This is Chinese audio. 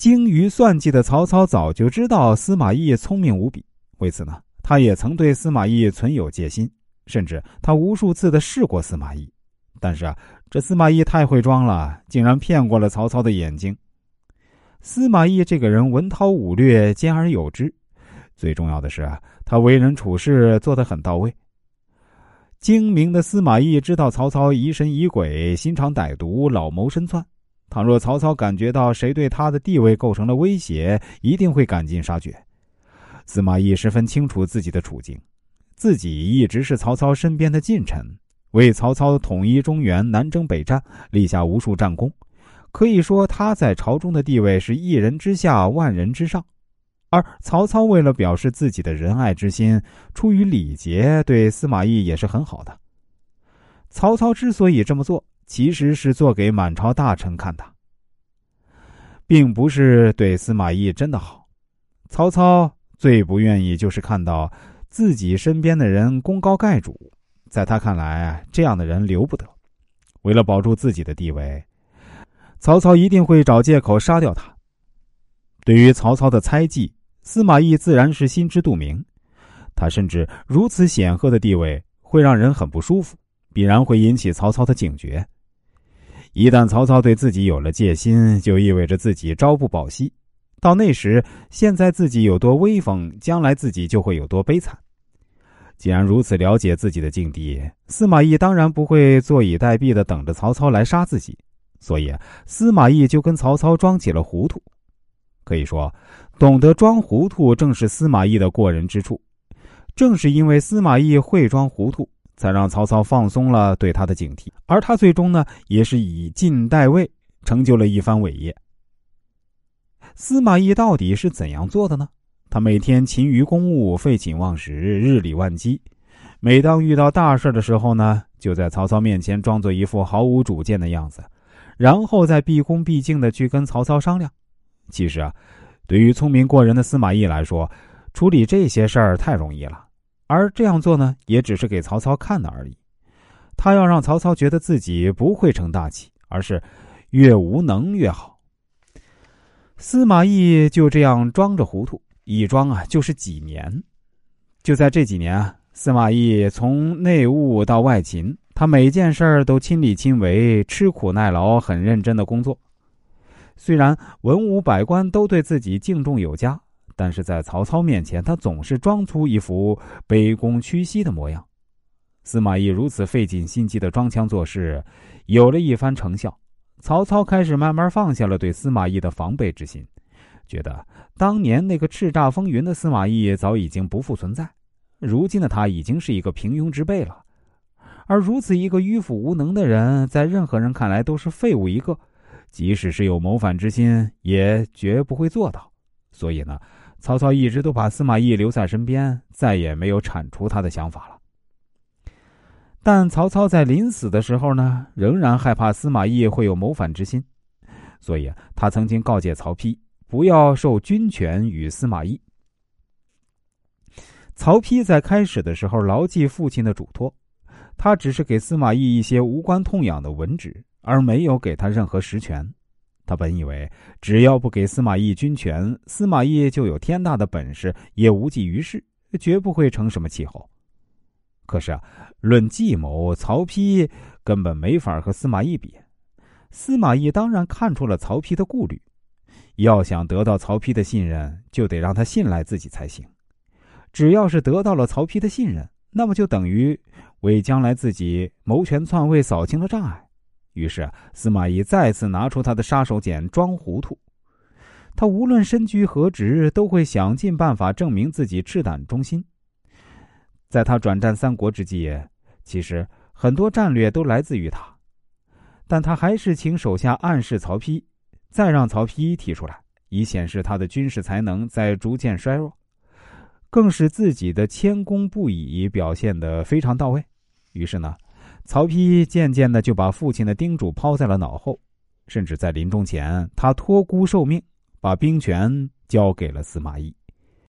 精于算计的曹操早就知道司马懿聪明无比，为此呢，他也曾对司马懿存有戒心，甚至他无数次的试过司马懿。但是啊，这司马懿太会装了，竟然骗过了曹操的眼睛。司马懿这个人文韬武略兼而有之，最重要的是啊，他为人处事做得很到位。精明的司马懿知道曹操疑神疑鬼、心肠歹毒、老谋深算。倘若曹操感觉到谁对他的地位构成了威胁，一定会赶尽杀绝。司马懿十分清楚自己的处境，自己一直是曹操身边的近臣。为曹操统一中原、南征北战立下无数战功，可以说他在朝中的地位是一人之下、万人之上。而曹操为了表示自己的仁爱之心，出于礼节，对司马懿也是很好的。曹操之所以这么做，其实是做给满朝大臣看的，并不是对司马懿真的好。曹操最不愿意就是看到自己身边的人功高盖主。在他看来，这样的人留不得。为了保住自己的地位，曹操一定会找借口杀掉他。对于曹操的猜忌，司马懿自然是心知肚明。他甚至如此显赫的地位会让人很不舒服，必然会引起曹操的警觉。一旦曹操对自己有了戒心，就意味着自己朝不保夕。到那时，现在自己有多威风，将来自己就会有多悲惨。既然如此了解自己的境地，司马懿当然不会坐以待毙的等着曹操来杀自己，所以司马懿就跟曹操装起了糊涂。可以说，懂得装糊涂正是司马懿的过人之处。正是因为司马懿会装糊涂，才让曹操放松了对他的警惕，而他最终呢，也是以晋代魏，成就了一番伟业。司马懿到底是怎样做的呢？他每天勤于公务，废寝忘食，日理万机。每当遇到大事的时候呢，就在曹操面前装作一副毫无主见的样子，然后再毕恭毕敬的去跟曹操商量。其实啊，对于聪明过人的司马懿来说，处理这些事儿太容易了，而这样做呢，也只是给曹操看的而已。他要让曹操觉得自己不会成大器，而是越无能越好。司马懿就这样装着糊涂。一装啊，就是几年。就在这几年啊，司马懿从内务到外勤，他每件事儿都亲力亲为，吃苦耐劳，很认真的工作。虽然文武百官都对自己敬重有加，但是在曹操面前，他总是装出一副卑躬屈膝的模样。司马懿如此费尽心机的装腔作势，有了一番成效，曹操开始慢慢放下了对司马懿的防备之心。觉得当年那个叱咤风云的司马懿早已经不复存在，如今的他已经是一个平庸之辈了。而如此一个迂腐无能的人，在任何人看来都是废物一个，即使是有谋反之心，也绝不会做到。所以呢，曹操一直都把司马懿留在身边，再也没有铲除他的想法了。但曹操在临死的时候呢，仍然害怕司马懿会有谋反之心，所以他曾经告诫曹丕。不要受军权与司马懿。曹丕在开始的时候牢记父亲的嘱托，他只是给司马懿一些无关痛痒的文职，而没有给他任何实权。他本以为只要不给司马懿军权，司马懿就有天大的本事，也无济于事，绝不会成什么气候。可是啊，论计谋，曹丕根本没法和司马懿比。司马懿当然看出了曹丕的顾虑。要想得到曹丕的信任，就得让他信赖自己才行。只要是得到了曹丕的信任，那么就等于为将来自己谋权篡位扫清了障碍。于是，司马懿再次拿出他的杀手锏，装糊涂。他无论身居何职，都会想尽办法证明自己赤胆忠心。在他转战三国之际，其实很多战略都来自于他，但他还是请手下暗示曹丕。再让曹丕提出来，以显示他的军事才能在逐渐衰弱，更使自己的谦恭不已表现得非常到位。于是呢，曹丕渐渐的就把父亲的叮嘱抛在了脑后，甚至在临终前，他托孤受命，把兵权交给了司马懿。